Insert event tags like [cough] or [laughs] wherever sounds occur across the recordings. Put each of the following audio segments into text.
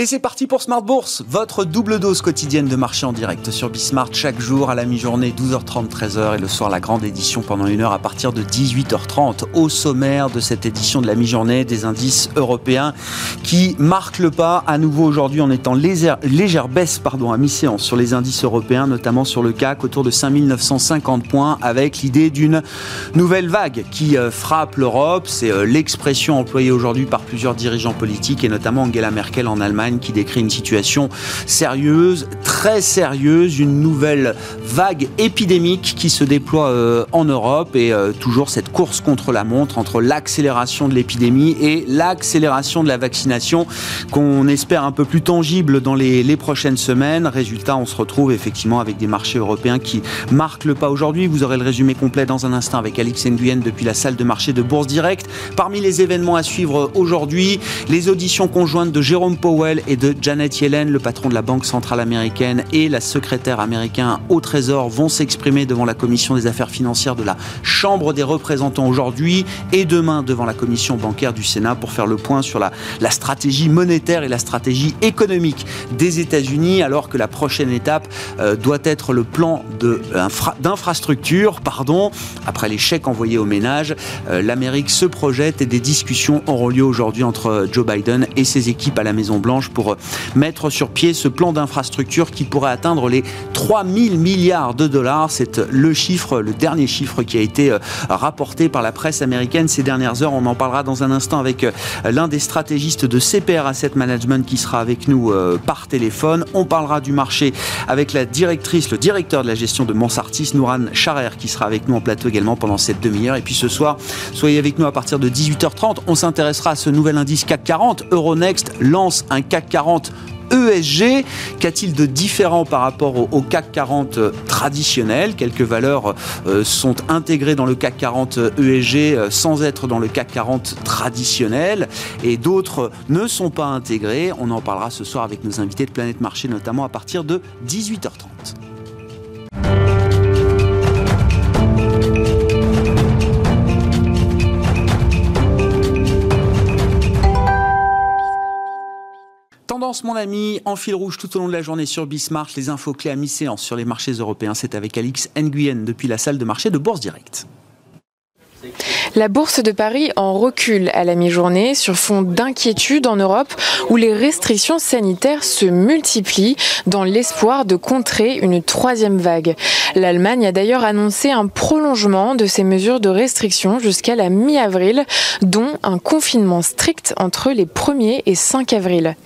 Et c'est parti pour Smart Bourse, votre double dose quotidienne de marché en direct sur Bismart chaque jour à la mi-journée 12h30 13h et le soir la grande édition pendant une heure à partir de 18h30 au sommaire de cette édition de la mi-journée des indices européens qui marquent le pas à nouveau aujourd'hui en étant légère, légère baisse pardon, à mi-séance sur les indices européens notamment sur le CAC autour de 5950 points avec l'idée d'une nouvelle vague qui euh, frappe l'Europe, c'est euh, l'expression employée aujourd'hui par plusieurs dirigeants politiques et notamment Angela Merkel en Allemagne qui décrit une situation sérieuse, très sérieuse, une nouvelle vague épidémique qui se déploie euh, en Europe et euh, toujours cette course contre la montre entre l'accélération de l'épidémie et l'accélération de la vaccination qu'on espère un peu plus tangible dans les, prochaines semaines. Résultat, on se retrouve effectivement avec des marchés européens qui marquent le pas aujourd'hui. Vous aurez le résumé complet dans un instant avec Alix Nguyen depuis la salle de marché de Bourse Direct. Parmi les événements à suivre aujourd'hui, les auditions conjointes de Jérôme Powell et de Janet Yellen, le patron de la Banque centrale américaine et la secrétaire américaine au Trésor vont s'exprimer devant la commission des affaires financières de la Chambre des représentants aujourd'hui et demain devant la commission bancaire du Sénat pour faire le point sur la, stratégie monétaire et la stratégie économique des États-Unis alors que la prochaine étape euh, doit être le plan d'infrastructure. Pardon. Après les chèques envoyés aux ménages, euh, l'Amérique se projette et des discussions auront lieu aujourd'hui entre Joe Biden et ses équipes à la Maison-Blanche pour euh, mettre sur pied ce plan d'infrastructure qui pourrait atteindre les 3 000 milliards de dollars. C'est le chiffre, le dernier chiffre qui a été euh, rapporté par la presse américaine ces dernières heures. On en parlera dans un instant avec euh, l'un des stratégistes de CPR Asset Management qui sera avec nous par téléphone. On parlera du marché avec la directrice, le directeur de la gestion de Monsartis, Nouran Charer, qui sera avec nous en plateau également pendant cette demi-heure. Et puis ce soir, soyez avec nous à partir de 18h30. On s'intéressera à ce nouvel indice CAC 40. Euronext lance un CAC 40 ESG. Qu'a-t-il de différent par rapport au, CAC 40 euh, traditionnel? Quelques valeurs euh, sont intégrées dans le CAC 40 ESG euh, sans être dans le CAC 40 traditionnel et d'autres ne sont pas intégrées. On en parlera ce soir avec nos invités de Planète Marché, notamment à partir de 18h30. Tendance, mon ami, en fil rouge tout au long de la journée sur Bismarck, les infos clés à mi-séance sur les marchés européens. C'est avec Alix Nguyen depuis la salle de marché de Bourse Direct. La bourse de Paris en recul à la mi-journée sur fond d'inquiétude en Europe où les restrictions sanitaires se multiplient dans l'espoir de contrer une troisième vague. L'Allemagne a d'ailleurs annoncé un prolongement de ces mesures de restriction jusqu'à la mi-avril, dont un confinement strict entre les 1er et 5 avril.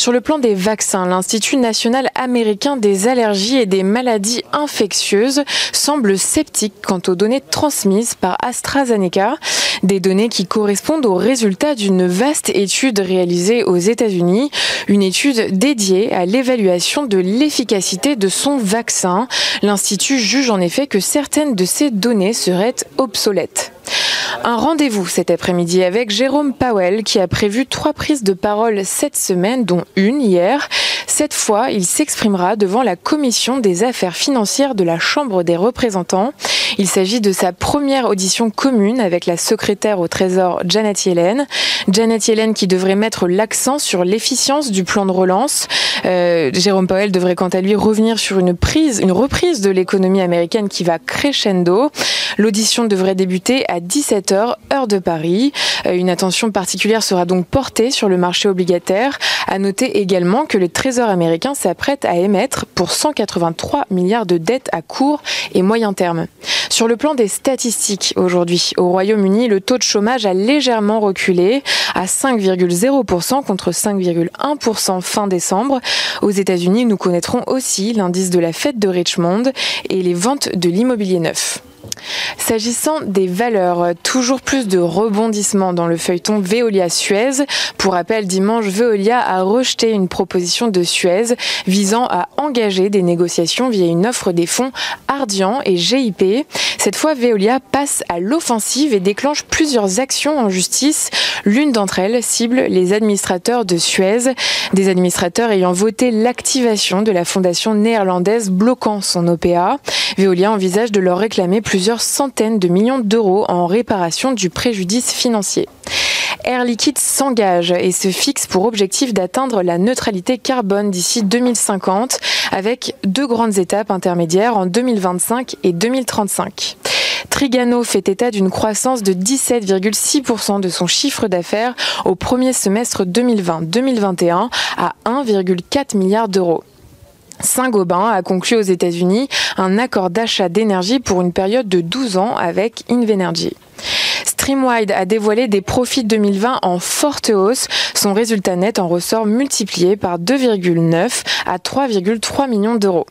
Sur le plan des vaccins, l'Institut national américain des allergies et des maladies infectieuses semble sceptique quant aux données transmises par AstraZeneca, des données qui correspondent aux résultats d'une vaste étude réalisée aux États-Unis, une étude dédiée à l'évaluation de l'efficacité de son vaccin. L'Institut juge en effet que certaines de ces données seraient obsolètes. Un rendez-vous cet après-midi avec Jérôme Powell qui a prévu trois prises de parole cette semaine, dont une hier. Cette fois, il s'exprimera devant la commission des affaires financières de la Chambre des représentants. Il s'agit de sa première audition commune avec la secrétaire au Trésor Janet Yellen. Janet Yellen qui devrait mettre l'accent sur l'efficience du plan de relance. Euh, Jérôme Powell devrait quant à lui revenir sur une prise, une reprise de l'économie américaine qui va crescendo. L'audition devrait débuter à 17h, heure de Paris. Euh, une attention particulière sera donc portée sur le marché obligataire. À noter également que le Trésor américain s'apprête à émettre pour 183 milliards de dettes à court et moyen terme. Sur le plan des statistiques, aujourd'hui, au Royaume-Uni, le taux de chômage a légèrement reculé à 5,0% contre 5,1% fin décembre. Aux États-Unis, nous connaîtrons aussi l'indice de la fête de Richmond et les ventes de l'immobilier neuf. S'agissant des valeurs, toujours plus de rebondissements dans le feuilleton Veolia-Suez. Pour rappel, dimanche, Veolia a rejeté une proposition de Suez visant à engager des négociations via une offre des fonds Ardian et GIP. Cette fois, Veolia passe à l'offensive et déclenche plusieurs actions en justice. L'une d'entre elles cible les administrateurs de Suez, des administrateurs ayant voté l'activation de la fondation néerlandaise bloquant son OPA. Veolia envisage de leur réclamer plusieurs centaines de millions d'euros en réparation du préjudice financier. Air Liquide s'engage et se fixe pour objectif d'atteindre la neutralité carbone d'ici 2050 avec deux grandes étapes intermédiaires en 2025 et 2035. Trigano fait état d'une croissance de 17,6% de son chiffre d'affaires au premier semestre 2020-2021 à 1,4 milliard d'euros. Saint-Gobain a conclu aux États-Unis un accord d'achat d'énergie pour une période de 12 ans avec Invenergy. Streamwide a dévoilé des profits 2020 en forte hausse. Son résultat net en ressort multiplié par 2,9 à 3,3 millions d'euros.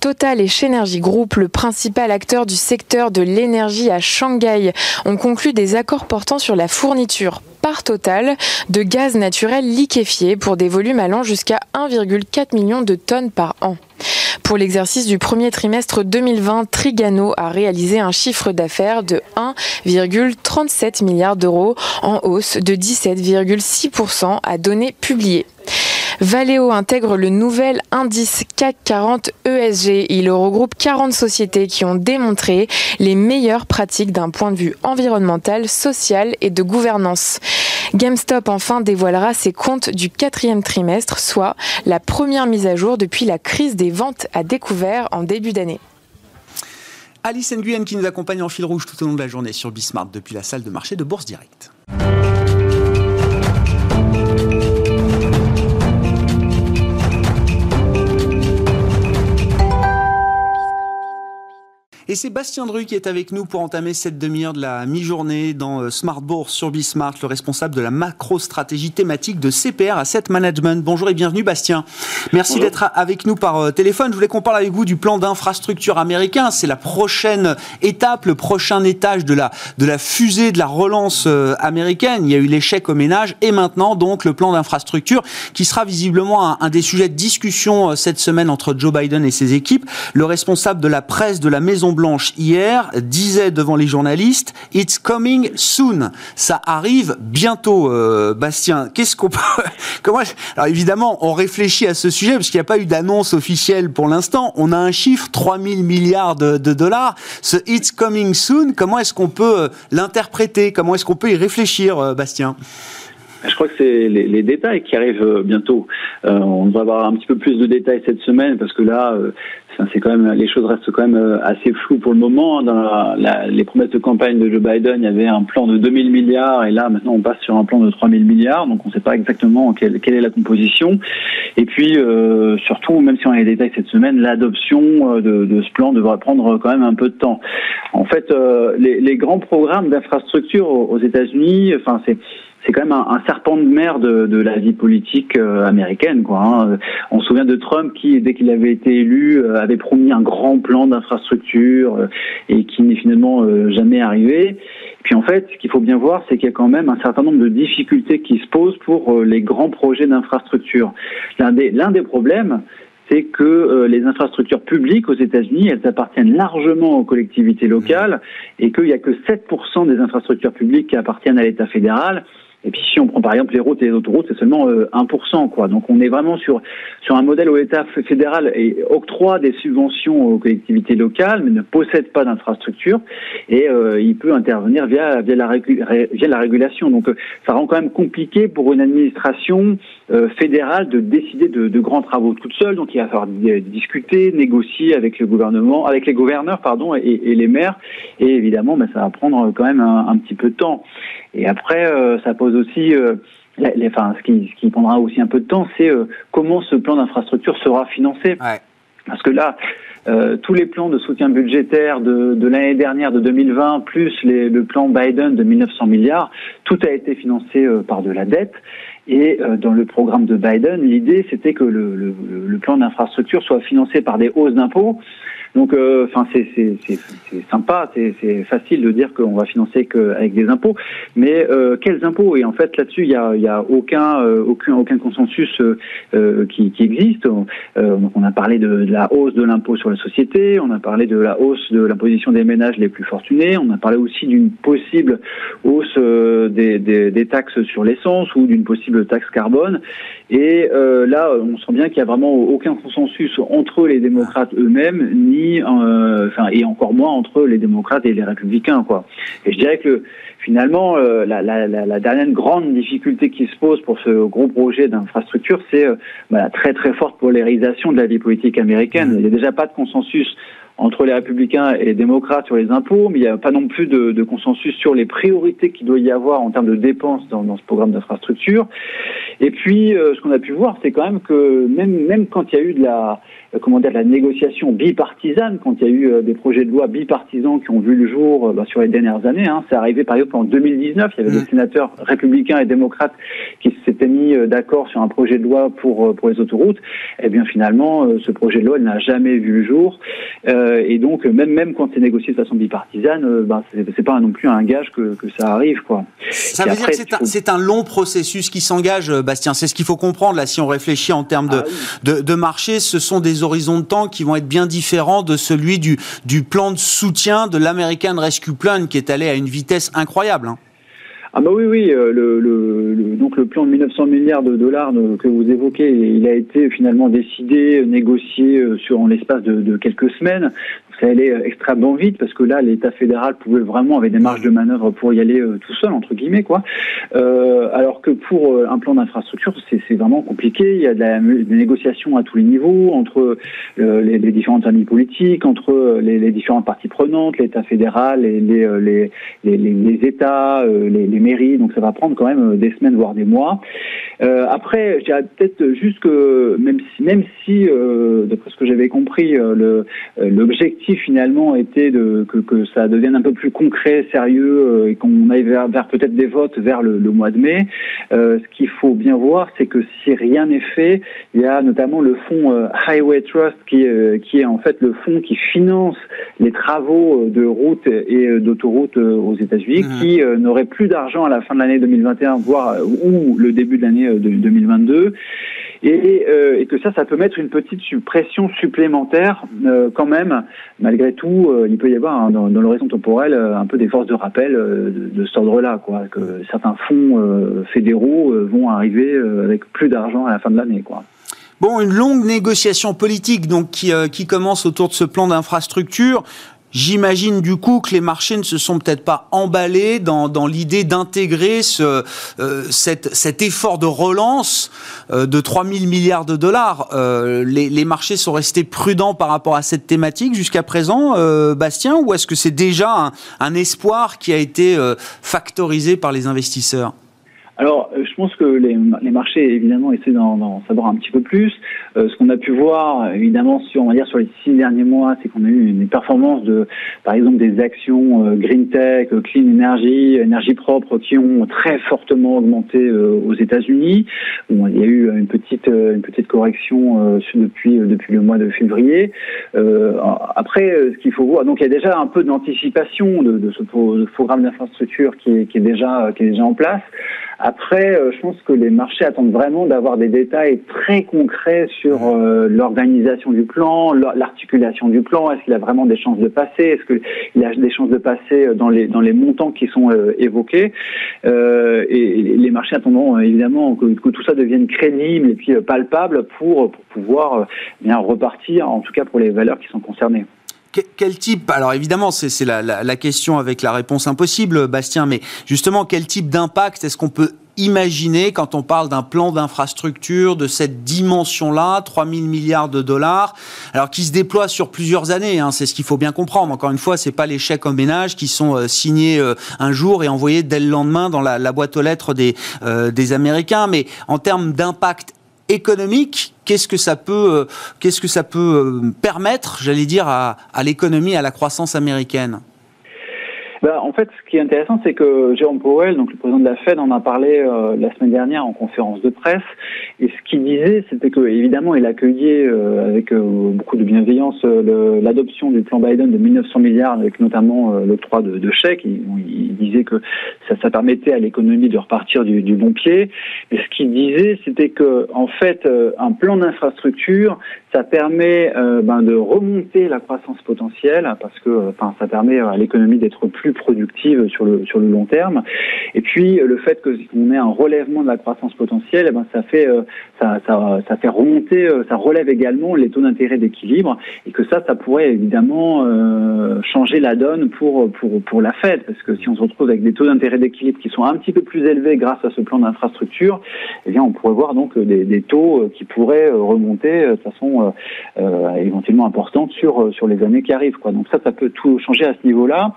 Total et Shenergy Group, le principal acteur du secteur de l'énergie à Shanghai, ont conclu des accords portant sur la fourniture par Total de gaz naturel liquéfié pour des volumes allant jusqu'à 1,4 million de tonnes par an. Pour l'exercice du premier trimestre 2020, Trigano a réalisé un chiffre d'affaires de 1,37 milliard d'euros en hausse de 17,6% à données publiées. Valeo intègre le nouvel indice CAC 40 ESG. Il regroupe 40 sociétés qui ont démontré les meilleures pratiques d'un point de vue environnemental, social et de gouvernance. GameStop enfin dévoilera ses comptes du quatrième trimestre, soit la première mise à jour depuis la crise des ventes à découvert en début d'année. Alice Nguyen qui nous accompagne en fil rouge tout au long de la journée sur Bismarck depuis la salle de marché de Bourse Directe. Et c'est Bastien Dru qui est avec nous pour entamer cette demi-heure de la mi-journée dans euh, Smart Bourse sur Bismart, le responsable de la macro-stratégie thématique de CPR Asset Management. Bonjour et bienvenue Bastien. Merci d'être avec nous par euh, téléphone. Je voulais qu'on parle avec vous du plan d'infrastructure américain. C'est la prochaine étape, le prochain étage de la, de la fusée de la relance euh, américaine. Il y a eu l'échec au ménage et maintenant donc le plan d'infrastructure qui sera visiblement un, un des sujets de discussion cette semaine entre Joe Biden et ses équipes. Le responsable de la presse de la Maison Blanche hier disait devant les journalistes It's coming soon. Ça arrive bientôt, euh, Bastien. Qu'est-ce qu'on peut. [laughs] Alors évidemment, on réfléchit à ce sujet parce qu'il n'y a pas eu d'annonce officielle pour l'instant. On a un chiffre 3000 milliards de, dollars. Ce It's coming soon, comment est-ce qu'on peut euh, l'interpréter? Comment est-ce qu'on peut y réfléchir, euh, Bastien? Je crois que c'est les, détails qui arrivent bientôt. on va avoir un petit peu plus de détails cette semaine parce que là, c'est quand même les choses restent quand même euh, assez floues pour le moment. Dans les promesses de campagne de Joe Biden, il y avait un plan de 2000 milliards et là maintenant on passe sur un plan de 3000 milliards, donc on ne sait pas exactement quelle, quelle, est la composition. Et puis euh, surtout, même si on a les détails cette semaine, l'adoption euh, de, de, ce plan devra prendre quand même un peu de temps. En fait, les, les grands programmes d'infrastructure aux États-Unis, enfin c'est c'est quand même un, serpent de mer de, la vie politique euh, américaine. Quoi, hein. On se souvient de Trump qui, dès qu'il avait été élu, euh, avait promis un grand plan d'infrastructure euh, et qui n'est finalement jamais arrivé. Puis en fait, ce qu'il faut bien voir, c'est qu'il y a quand même un certain nombre de difficultés qui se posent pour les grands projets d'infrastructure. L'un des, l'un des problèmes, c'est que les infrastructures publiques aux États-Unis, elles appartiennent largement aux collectivités locales et qu'il n'y a que 7% des infrastructures publiques qui appartiennent à l'État fédéral et puis si on prend par exemple les routes et les autoroutes, c'est seulement 1%. Euh, quoi. Donc on est vraiment sur, sur un modèle où l'État fédéral octroie des subventions aux collectivités locales, mais ne possède pas d'infrastructure. Et euh, il peut intervenir via, via, la, via la régulation. Donc euh, ça rend quand même compliqué pour une administration fédérale de décider de, de, grands travaux toute seule. Donc il va falloir discuter, négocier avec le gouvernement, avec les gouverneurs pardon, et, et les maires. Et évidemment, ben, ça va prendre quand même un petit peu de temps. Et après, ça pose aussi, euh, les, enfin, ce qui, ce qui prendra aussi un peu de temps, c'est euh, comment ce plan d'infrastructure sera financé. Parce que là, euh, tous les plans de soutien budgétaire de, de l'année dernière, de 2020, plus les, le plan Biden de 1900 milliards, tout a été financé par de la dette. Et dans le programme de Biden, l'idée, c'était que le, le, le plan d'infrastructure soit financé par des hausses d'impôts. Donc, euh, enfin, c'est sympa, c'est facile de dire qu'on va financer avec des impôts, mais euh, quels impôts? Et en fait, là-dessus, il y a, y a aucun, euh, aucun, aucun consensus qui, qui, existe. on a parlé de, la hausse de l'impôt sur la société, on a parlé de la hausse de l'imposition des ménages les plus fortunés, on a parlé aussi d'une possible hausse des, des, des, taxes sur l'essence ou d'une possible taxe carbone. Et euh, là, on sent bien qu'il n'y a vraiment aucun consensus entre les démocrates eux-mêmes, ni, euh, enfin, et encore moins entre les démocrates et les républicains, quoi. Et je dirais que finalement, euh, la, la, la, dernière grande difficulté qui se pose pour ce gros projet d'infrastructure, c'est bah, la très très forte polarisation de la vie politique américaine. Mmh. Il n'y a déjà pas de consensus entre les républicains et les démocrates sur les impôts, mais il n'y a pas non plus de, de consensus sur les priorités qu'il doit y avoir en termes de dépenses dans, dans ce programme d'infrastructure. Et puis, euh, ce qu'on a pu voir, c'est quand même que même, même quand il y a eu de la, euh, comment dire, de la négociation bipartisane, quand il y a eu euh, des projets de loi bipartisans qui ont vu le jour bah, sur les dernières années, hein, c'est arrivé par exemple en 2019, il y avait des mmh. sénateurs républicains et démocrates qui s'étaient mis d'accord sur un projet de loi pour, pour les autoroutes. Et eh bien finalement, ce projet de loi n'a jamais vu le jour. et donc, même, même quand c'est négocié de façon bipartisane, bah, c'est pas non plus un gage que, que ça arrive. Quoi. Ça veut dire que c'est un, un long processus qui s'engage Bastien. C'est ce qu'il faut comprendre là, si on réfléchit en termes de, ah de, marché, ce sont des horizons de temps qui vont être bien différents de celui du, du plan de soutien de l'American Rescue Plan qui est allé à une vitesse incroyable. Hein. Ah bah oui, oui, euh, le, le, donc le plan de 1900 milliards de dollars que vous évoquez, il a été finalement décidé, négocié euh, sur en l'espace de, quelques semaines ça allait euh, extrêmement vite parce que là, l'État fédéral pouvait vraiment avait des marges de manœuvre pour y aller euh, tout seul entre guillemets quoi. Euh, alors que pour un plan d'infrastructure, c'est vraiment compliqué. Il y a de la, des négociations à tous les niveaux entre les, différentes familles politiques, entre les, différentes parties prenantes, l'État fédéral les, les, États, les, mairies. Donc ça va prendre quand même des semaines voire des mois. après, je dirais peut-être juste que même si même si d'après ce que j'avais compris, l'objectif finalement était de, que, que, ça devienne un peu plus concret, sérieux euh, et qu'on aille vers, vers peut-être des votes vers le, le mois de mai. Euh, ce qu'il faut bien voir, c'est que si rien n'est fait, il y a notamment le fonds euh, Highway Trust qui, qui est en fait le fonds qui finance les travaux de routes et d'autoroutes aux États-Unis, mmh. qui n'aurait plus d'argent à la fin de l'année 2021, voire ou le début de l'année 2022 et, euh, et, que ça, ça peut mettre une petite pression supplémentaire euh, quand même. Malgré tout, euh, il peut y avoir hein, dans, dans l'horizon temporel un peu des forces de rappel de, de, cet ordre-là, quoi. Que certains fonds fédéraux vont arriver avec plus d'argent à la fin de l'année, quoi. Bon, une longue négociation politique donc qui, qui commence autour de ce plan d'infrastructure. J'imagine du coup que les marchés ne se sont peut-être pas emballés dans, dans l'idée d'intégrer ce, euh, cet, effort de relance euh, de 3 000 milliards de dollars. Euh, les, les, marchés sont restés prudents par rapport à cette thématique jusqu'à présent, euh, Bastien, ou est-ce que c'est déjà un, un, espoir qui a été euh, factorisé par les investisseurs? Alors, euh, je pense que les, les marchés, évidemment, essaient d'en savoir un petit peu plus. Euh, ce qu'on a pu voir, évidemment, sur, on va dire, sur les six derniers mois, c'est qu'on a eu une performance de, par exemple, des actions euh, green tech, clean energy, énergie propre, qui ont très fortement augmenté aux États-Unis. Bon, il y a eu une petite, une petite correction depuis, depuis le mois de février. après, ce qu'il faut voir, donc il y a déjà un peu d'anticipation de, de, ce programme d'infrastructure qui qui est déjà, qui est déjà en place. Après, euh, je pense que les marchés attendent vraiment d'avoir des détails très concrets sur euh, l'organisation du plan, l'articulation du plan. Est-ce qu'il a vraiment des chances de passer? Est-ce qu'il a des chances de passer dans les dans les montants qui sont euh, évoqués? Et les marchés attendront évidemment que, que, tout ça devienne crédible et puis palpable pour pour pouvoir bien repartir, en tout cas pour les valeurs qui sont concernées quel type, alors évidemment c'est la, la, la, question avec la réponse impossible, Bastien, mais justement quel type d'impact est-ce qu'on peut imaginer quand on parle d'un plan d'infrastructure de cette dimension-là, 3 000 milliards de dollars, alors qui se déploie sur plusieurs années, hein, c'est ce qu'il faut bien comprendre. Encore une fois, c'est pas les chèques en ménage qui sont euh, signés euh, un jour et envoyés dès le lendemain dans la, la boîte aux lettres des, euh, des Américains, mais en termes d'impact économique, qu'est-ce que ça peut, euh, qu'est-ce que ça peut euh, permettre, j'allais dire, à, à l'économie, à la croissance américaine? Bah, en fait, ce qui est intéressant, c'est que Jérôme Powell, donc le président de la Fed, en a parlé euh, la semaine dernière en conférence de presse. Et ce qu'il disait, c'était que évidemment, il accueillait euh, avec euh, beaucoup de bienveillance l'adoption du plan Biden de 1900 milliards, avec notamment l'octroi de, de, chèques. Il, disait que ça, ça permettait à l'économie de repartir du, du, bon pied. Et ce qu'il disait, c'était que en fait, un plan d'infrastructure, ça permet ben, de remonter la croissance potentielle parce que, enfin, ça permet à l'économie d'être plus productive sur le sur le long terme. Et puis le fait que qu'on ait un relèvement de la croissance potentielle, eh ben, ça fait ça, ça, ça fait remonter, ça relève également les taux d'intérêt d'équilibre et que ça, ça pourrait évidemment changer la donne pour pour pour la Fed parce que si on se retrouve avec des taux d'intérêt d'équilibre qui sont un petit peu plus élevés grâce à ce plan d'infrastructure, eh bien on pourrait voir donc des, des taux qui pourraient remonter de façon éventuellement importante sur sur les années qui arrivent. Quoi. Donc ça, ça peut tout changer à ce niveau-là.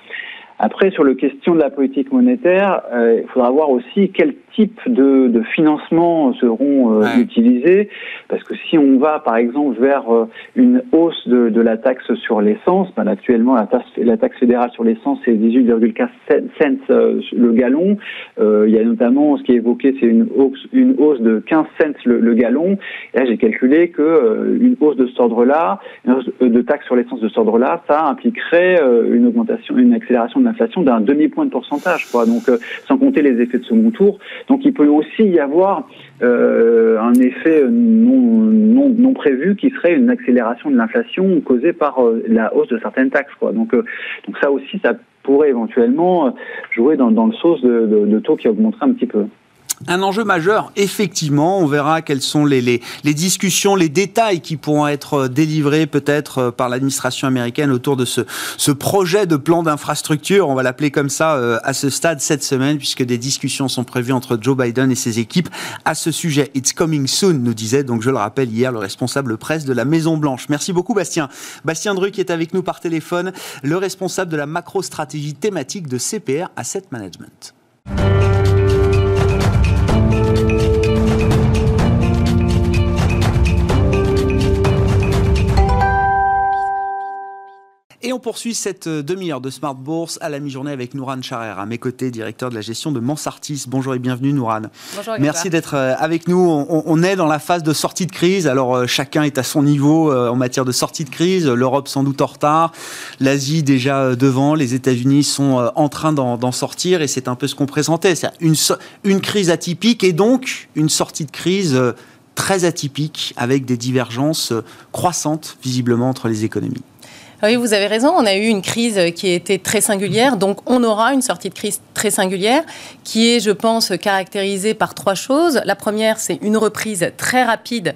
Après, sur la question de la politique monétaire, euh, il faudra voir aussi quel de, de financement seront euh, utilisés Parce que si on va, par exemple, vers euh, une hausse de, de, la taxe sur l'essence, ben, actuellement, la taxe, la taxe fédérale sur l'essence, c'est 18,4 cents euh, le gallon. il y a notamment, ce qui est évoqué, c'est une hausse, une hausse de 15 cents le, le gallon. Et là, j'ai calculé que une hausse de cet ordre-là, de taxe sur l'essence de cet ordre-là, ça impliquerait une augmentation, une accélération de l'inflation d'un demi-point de pourcentage. Quoi. Donc, sans compter les effets de second tour. Donc il peut aussi y avoir euh, un effet non, non, prévu qui serait une accélération de l'inflation causée par euh, la hausse de certaines taxes. Quoi. Donc, euh, donc ça aussi, ça pourrait éventuellement jouer dans, le de, de, de taux qui augmenterait un petit peu. Un enjeu majeur, effectivement, on verra quelles sont les, discussions, les détails qui pourront être euh, délivrés peut-être euh, par l'administration américaine autour de ce, ce projet de plan d'infrastructure, on va l'appeler comme ça, euh, à ce stade cette semaine, puisque des discussions sont prévues entre Joe Biden et ses équipes à ce sujet. It's coming soon, nous disait, donc je le rappelle hier, le responsable presse de la Maison-Blanche. Merci beaucoup, Bastien. Bastien Druc est avec nous par téléphone, le responsable de la macro-stratégie thématique de CPR Asset Management. me. Et on poursuit cette euh, demi-heure de Smart Bourse à la mi-journée avec Nouran Charer, à mes côtés, directeur de la gestion de Mansartis. Bonjour et bienvenue Nouran. Bonjour. Merci d'être euh, avec nous. On, est dans la phase de sortie de crise. Alors euh, chacun est à son niveau en matière de sortie de crise. L'Europe sans doute en retard, l'Asie déjà devant, les États-Unis sont en train d'en sortir et c'est un peu ce qu'on présentait. C'est une, une crise atypique et donc une sortie de crise très atypique avec des divergences croissantes visiblement entre les économies. Oui, vous avez raison. On a eu une crise qui été très singulière. Donc, on aura une sortie de crise très singulière qui est, je pense, caractérisée par trois choses. La première, c'est une reprise très rapide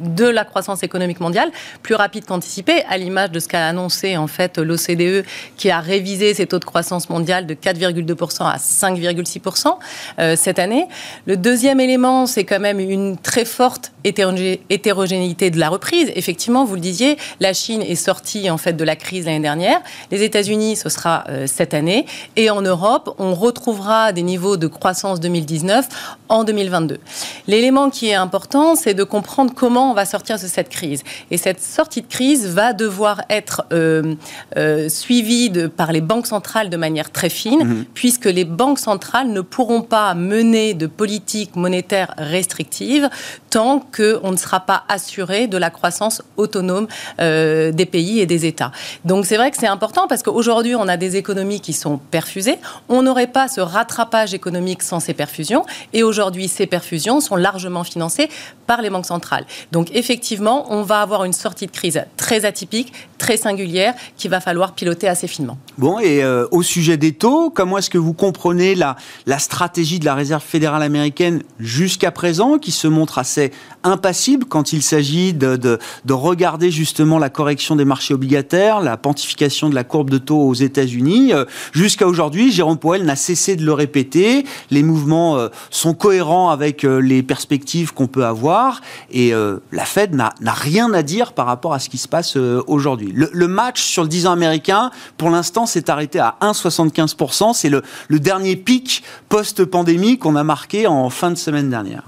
de la croissance économique mondiale, plus rapide qu'anticipé, à l'image de ce qu'a annoncé en fait l'OCDE, qui a révisé ses taux de croissance mondiale de 4,2% à 5,6% euh, cette année. Le deuxième élément, c'est quand même une très forte hétérogénéité de la reprise. Effectivement, vous le disiez, la Chine est sortie en fait de la crise l'année dernière. Les États-Unis, ce sera euh, cette année, et en Europe, on retrouvera des niveaux de croissance 2019 en 2022. L'élément qui est important, c'est de comprendre comment on va sortir de cette crise. Et cette sortie de crise va devoir être euh, euh, suivie de, par les banques centrales de manière très fine, mhm. puisque les banques centrales ne pourront pas mener de politique monétaire restrictive tant qu'on ne sera pas assuré de la croissance autonome euh, des pays et des États. Donc c'est vrai que c'est important parce qu'aujourd'hui, on a des économies qui sont perfusées. On n'aurait pas ce rattrapage économique sans ces perfusions. Et aujourd'hui, ces perfusions sont largement financées par les banques centrales. Donc effectivement, on va avoir une sortie de crise très atypique, très singulière, qu'il va falloir piloter assez finement. Bon, et euh, au sujet des taux, comment est-ce que vous comprenez la, la stratégie de la Réserve fédérale américaine jusqu'à présent, qui se montre assez impassible quand il s'agit de, de, de, regarder justement la correction des marchés obligataires, la pontification de la courbe de taux aux États-Unis. Euh, jusqu'à aujourd'hui, Jérôme Powell n'a cessé de le répéter. Les mouvements euh, sont cohérents avec les perspectives qu'on peut avoir. Et la Fed n'a rien à dire par rapport à ce qui se passe euh, aujourd'hui. Le, match sur le 10 ans américain, pour l'instant, s'est arrêté à 1,75%. C'est le, le dernier pic post-pandémie qu'on a marqué en fin de semaine dernière.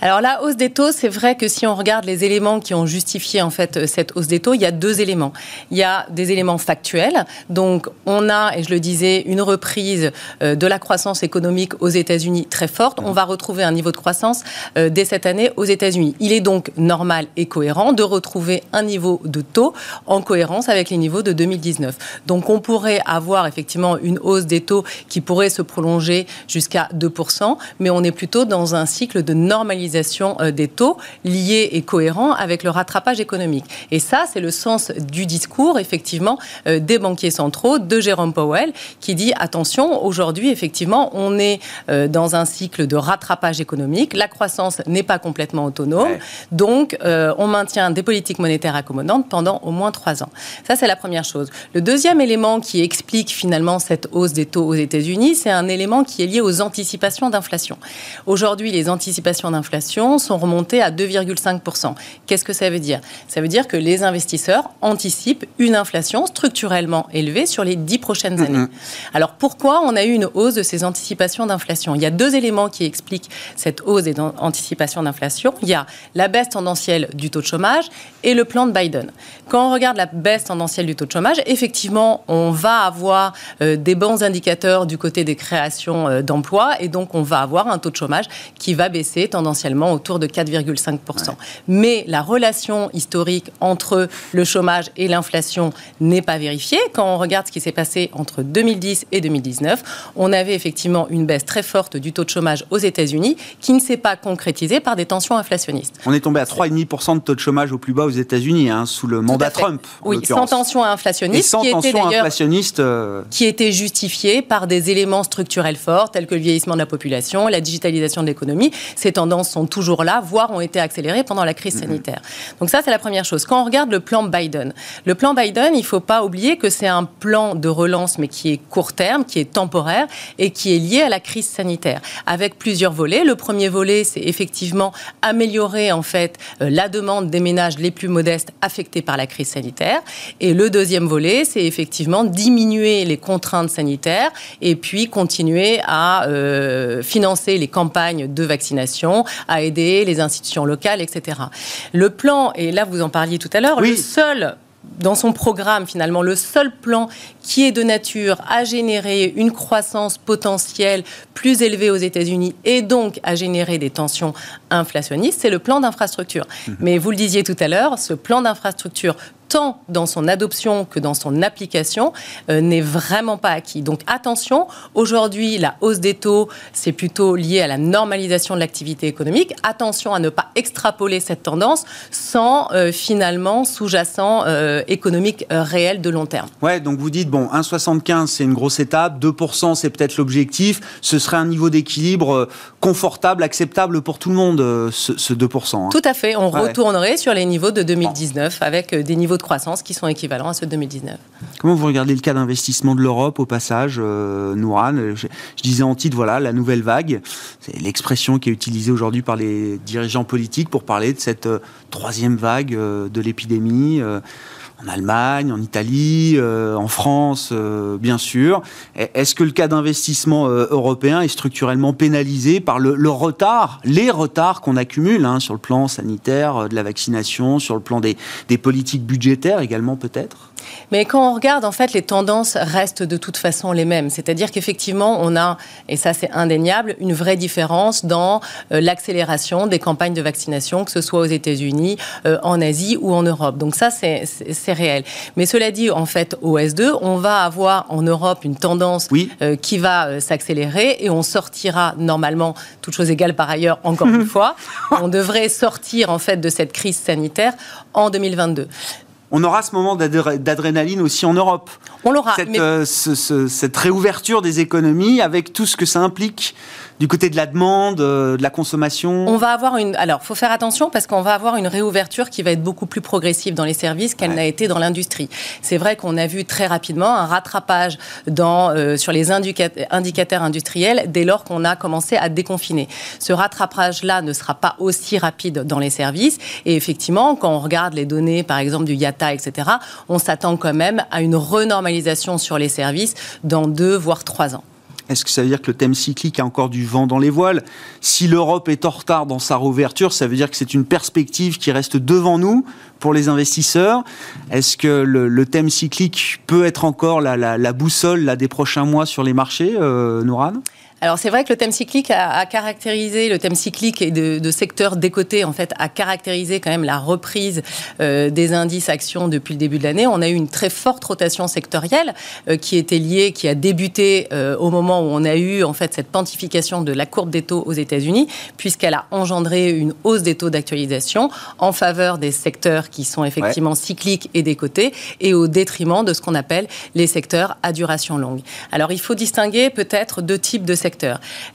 Alors la hausse des c'est vrai que si on regarde les éléments qui ont justifié en fait cette hausse des taux, il y a deux éléments. Il y a des éléments factuels. Donc on a, et je le disais, une reprise euh, de la croissance économique aux États-Unis très forte. On va retrouver un niveau de croissance euh, dès cette année aux États-Unis. Il est donc normal et cohérent de retrouver un niveau de taux en cohérence avec les niveaux de 2019. Donc on pourrait avoir effectivement une hausse des taux qui pourrait se prolonger jusqu'à 2%, mais on est plutôt dans un cycle de normalisation euh, des des taux liés et cohérents avec le rattrapage économique. Et ça, c'est le sens du discours, effectivement, euh, des banquiers centraux, de Jérôme Powell, qui dit attention, aujourd'hui, effectivement, on est euh, dans un cycle de rattrapage économique. La croissance n'est pas complètement autonome. Donc, euh, on maintient des politiques monétaires accommodantes pendant au moins trois ans. Ça, c'est la première chose. Le deuxième élément qui explique finalement cette hausse des taux aux États-Unis, c'est un élément qui est lié aux anticipations d'inflation. Aujourd'hui, les anticipations d'inflation sont remontées à 2,5%. Qu'est-ce que ça veut dire? Ça veut dire que les investisseurs anticipent une inflation structurellement élevée sur les dix prochaines mm-hmm. années. Alors pourquoi on a eu une hausse de ces anticipations d'inflation? Il y a deux éléments qui expliquent cette hausse des anticipations d'inflation. Il y a la baisse tendancielle du taux de chômage et le plan de Biden. Quand on regarde la baisse tendancielle du taux de chômage, effectivement, on va avoir euh, des bons indicateurs du côté des créations euh, d'emplois et donc on va avoir un taux de chômage qui va baisser tendanciellement autour de 4,5%. Mais la relation historique entre le chômage et l'inflation n'est pas vérifiée. Quand on regarde ce qui s'est passé entre 2010 et 2019, on avait effectivement une baisse très forte du taux de chômage aux États-Unis qui ne s'est pas concrétisée par des tensions inflationnistes. On est tombé à 3,5% de taux de chômage au plus bas aux États-Unis, hein, sous le mandat Trump. Oui, sans tension inflationniste. sans qui tension était inflationniste. Euh, qui était justifiée par des éléments structurels forts tels que le vieillissement de la population, la digitalisation de l'économie. Ces tendances sont toujours là, voire ont été accélérées pendant la crise sanitaire. Donc ça, c'est la première chose. Quand on regarde le plan Biden, le plan Biden, il ne faut pas oublier que c'est un plan de relance, mais qui est court terme, qui est temporaire et qui est lié à la crise sanitaire, avec plusieurs volets. Le premier volet, c'est effectivement améliorer en fait euh, la demande des ménages les plus modestes affectés par la crise sanitaire. Et le deuxième volet, c'est effectivement diminuer les contraintes sanitaires et puis continuer à euh, financer les campagnes de vaccination, à aider les institutions locales, etc. Le plan, et là vous en parliez tout à l'heure, le seul dans son programme, finalement, le seul plan qui est de nature à générer une croissance potentielle plus élevée aux États-Unis et donc à générer des tensions inflationnistes, c'est le plan d'infrastructure. Mhm. Mais vous le disiez tout à l'heure, ce plan d'infrastructure tant dans son adoption que dans son application, euh, n'est vraiment pas acquis. Donc attention, aujourd'hui, la hausse des taux, c'est plutôt lié à la normalisation de l'activité économique. Attention à ne pas extrapoler cette tendance sans euh, finalement sous-jacent euh, économique réel de long terme. Ouais, donc vous dites, bon, 1,75, c'est une grosse étape, 2%, c'est peut-être l'objectif. Ce serait un niveau d'équilibre confortable, acceptable pour tout le monde, ce, 2%. Hein. Tout à fait, on retournerait sur les niveaux de 2019 avec des niveaux de croissance qui sont équivalents à ceux de 2019. Comment vous regardez le cas d'investissement de l'Europe au passage, euh, Nouran je, disais en titre, voilà, la nouvelle vague. C'est l'expression qui est utilisée aujourd'hui par les dirigeants politiques pour parler de cette euh, troisième vague euh, de l'épidémie en Allemagne, en Italie, euh, en France, euh, bien sûr. Est-ce que le cas d'investissement euh, européen est structurellement pénalisé par le, retard, les retards qu'on accumule hein, sur le plan sanitaire, de la vaccination, sur le plan des politiques budgétaires également peut-être? Mais quand on regarde, en fait, les tendances restent de toute façon les mêmes. C'est-à-dire qu'effectivement, on a, et ça c'est indéniable, une vraie différence dans euh, l'accélération des campagnes de vaccination, que ce soit aux États-Unis, euh, en Asie ou en Europe. Donc ça, c'est réel. Mais cela dit, en fait, au S2, on va avoir en Europe une tendance euh, qui va s'accélérer et on sortira normalement, toute chose égale par ailleurs, encore [laughs] une fois, on devrait sortir en fait de cette crise sanitaire en 2022 on aura ce moment d'adrénaline aussi en Europe. On l'aura. Cette, euh, cette réouverture des économies avec tout ce que ça implique du côté de la demande, euh, de la consommation On va avoir une. Alors, faut faire attention parce qu'on va avoir une réouverture qui va être beaucoup plus progressive dans les services qu'elle n'a été dans l'industrie. C'est vrai qu'on a vu très rapidement un rattrapage dans, euh, sur les indicateurs industriels dès lors qu'on a commencé à déconfiner. Ce rattrapage-là ne sera pas aussi rapide dans les services. Et effectivement, quand on regarde les données, par exemple, du IATA, etc., on s'attend quand même à une renormalisation sur les services dans deux, voire trois ans. Est-ce que ça veut dire que le thème cyclique a encore du vent dans les voiles? Si l'Europe est en retard dans sa réouverture, ça veut dire que c'est une perspective qui reste devant nous pour les investisseurs. Est-ce que le, thème cyclique peut être encore la, boussole des prochains mois sur les marchés, euh, alors c'est vrai que le thème cyclique a, caractérisé, le thème cyclique et de, de, secteur décoté en fait a caractérisé quand même la reprise euh, des indices actions depuis le début de l'année. On a eu une très forte rotation sectorielle euh, qui était liée, qui a débuté euh, au moment où on a eu en fait cette quantification de la courbe des taux aux États-Unis, puisqu'elle a engendré une hausse des taux d'actualisation en faveur des secteurs qui sont effectivement cycliques et décotés et au détriment de ce qu'on appelle les secteurs à duration longue. Alors il faut distinguer peut-être deux types de secteurs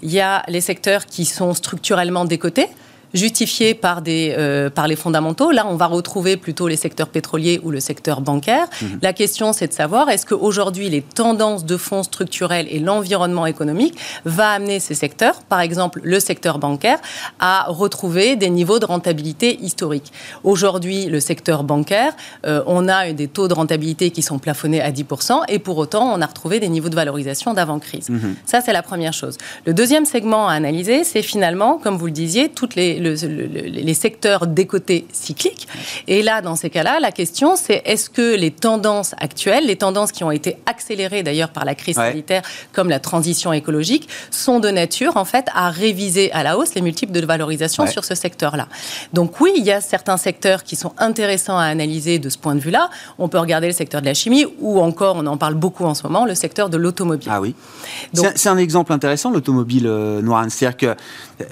il y a les secteurs qui sont structurellement décotés justifié par, des, euh, par les fondamentaux. Là, on va retrouver plutôt les secteurs pétroliers ou le secteur bancaire. Mhm. La question, c'est de savoir est-ce qu'aujourd'hui, les tendances de fonds structurels et l'environnement économique va amener ces secteurs, par exemple le secteur bancaire, à retrouver des niveaux de rentabilité historiques? Aujourd'hui, le secteur bancaire, euh, on a des taux de rentabilité qui sont plafonnés à 10% et pour autant, on a retrouvé des niveaux de valorisation d'avant-crise. Mhm. Ça, c'est la première chose. Le deuxième segment à analyser, c'est finalement, comme vous le disiez, toutes les les secteurs décotés cycliques. Et là, dans ces cas-là, la question, c'est est-ce que les tendances actuelles, les tendances qui ont été accélérées d'ailleurs par la crise sanitaire, comme la transition écologique, sont de nature, en fait, à réviser à la hausse les multiples de valorisation sur ce secteur-là. Donc oui, il y a certains secteurs qui sont intéressants à analyser de ce point de vue-là. On peut regarder le secteur de la chimie ou encore, on en parle beaucoup en ce moment, le secteur de l'automobile. Ah oui. C'est un, exemple intéressant, l'automobile, euh, Noir. C'est-à-dire que euh,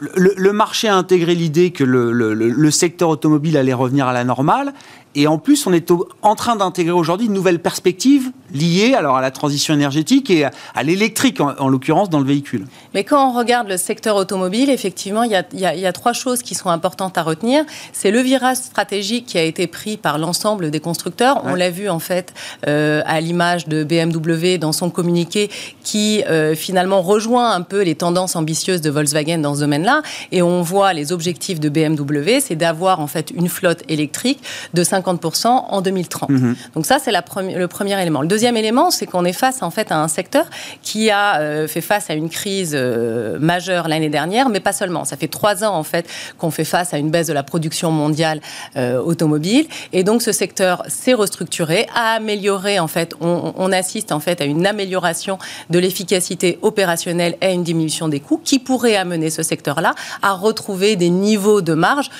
le, marché a intégré l'idée que le, secteur automobile allait revenir à la normale. Et en plus, on est en train d'intégrer aujourd'hui une nouvelle perspective liée alors à la transition énergétique et à, l'électrique, en, l'occurrence, dans le véhicule. Mais quand on regarde le secteur automobile, effectivement, il y a, trois choses qui sont importantes à retenir. C'est le virage stratégique qui a été pris par l'ensemble des constructeurs. On l'a vu, en fait, euh, à l'image de BMW dans son communiqué qui, euh, finalement, rejoint un peu les tendances ambitieuses de Volkswagen dans ce domaine-là. Et on voit les objectifs de BMW, c'est d'avoir, en fait, une flotte électrique de 50 50% en 2030. Mhm. Donc ça, c'est le premier élément. Le deuxième élément, c'est qu'on est face en fait à un secteur qui a euh, fait face à une crise euh, majeure l'année dernière, mais pas seulement. Ça fait trois ans en fait qu'on fait face à une baisse de la production mondiale euh, automobile, et donc ce secteur s'est restructuré, a amélioré en fait. On, on, assiste en fait à une amélioration de l'efficacité opérationnelle et à une diminution des coûts qui pourrait amener ce secteur-là à retrouver des niveaux de marge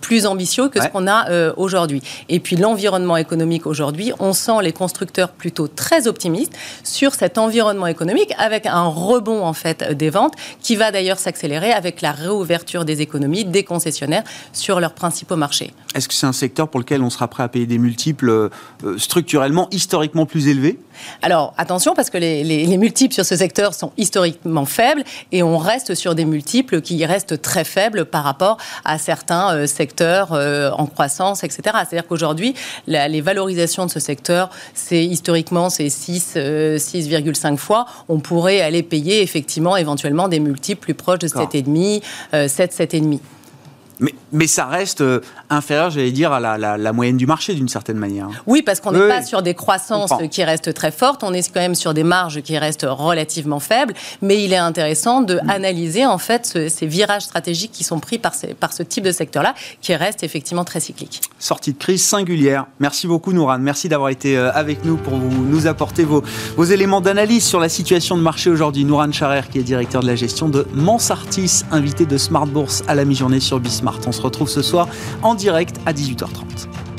plus ambitieux que ce qu'on a aujourd'hui. Et puis l'environnement économique aujourd'hui, on sent les constructeurs plutôt très optimistes sur cet environnement économique avec un rebond en fait des ventes qui va d'ailleurs s'accélérer avec la réouverture des économies des concessionnaires sur leurs principaux marchés. Est-ce que c'est un secteur pour lequel on sera prêt à payer des multiples euh, structurellement, historiquement plus élevés? Alors attention parce que les, multiples sur ce secteur sont historiquement faibles et on reste sur des multiples qui restent très faibles par rapport à certains euh, secteurs euh, en croissance, etc. C'est-à-dire qu'aujourd'hui, les valorisations de ce secteur, c'est historiquement c'est 6, 6,5 euh, fois. On pourrait aller payer effectivement éventuellement des multiples plus proches de 7,5, 7, 7,5. Mais, mais, ça reste euh, inférieur, j'allais dire, à la, moyenne du marché d'une certaine manière. Oui, parce qu'on n'est pas sur des croissances qui restent très fortes, on est quand même sur des marges qui restent relativement faibles, mais il est intéressant de mm. analyser en fait ces virages stratégiques qui sont pris par, ces, par ce type de secteur-là, qui reste effectivement très cyclique. Sortie de crise singulière. Merci beaucoup Nouran, merci d'avoir été euh, avec nous pour vous, nous apporter vos, vos éléments d'analyse sur la situation de marché aujourd'hui. Nouran Charer, qui est directeur de la gestion de Mansartis, invité de Smart Bourse à la mi-journée sur Bismarck. On se retrouve ce soir en direct à 18h30.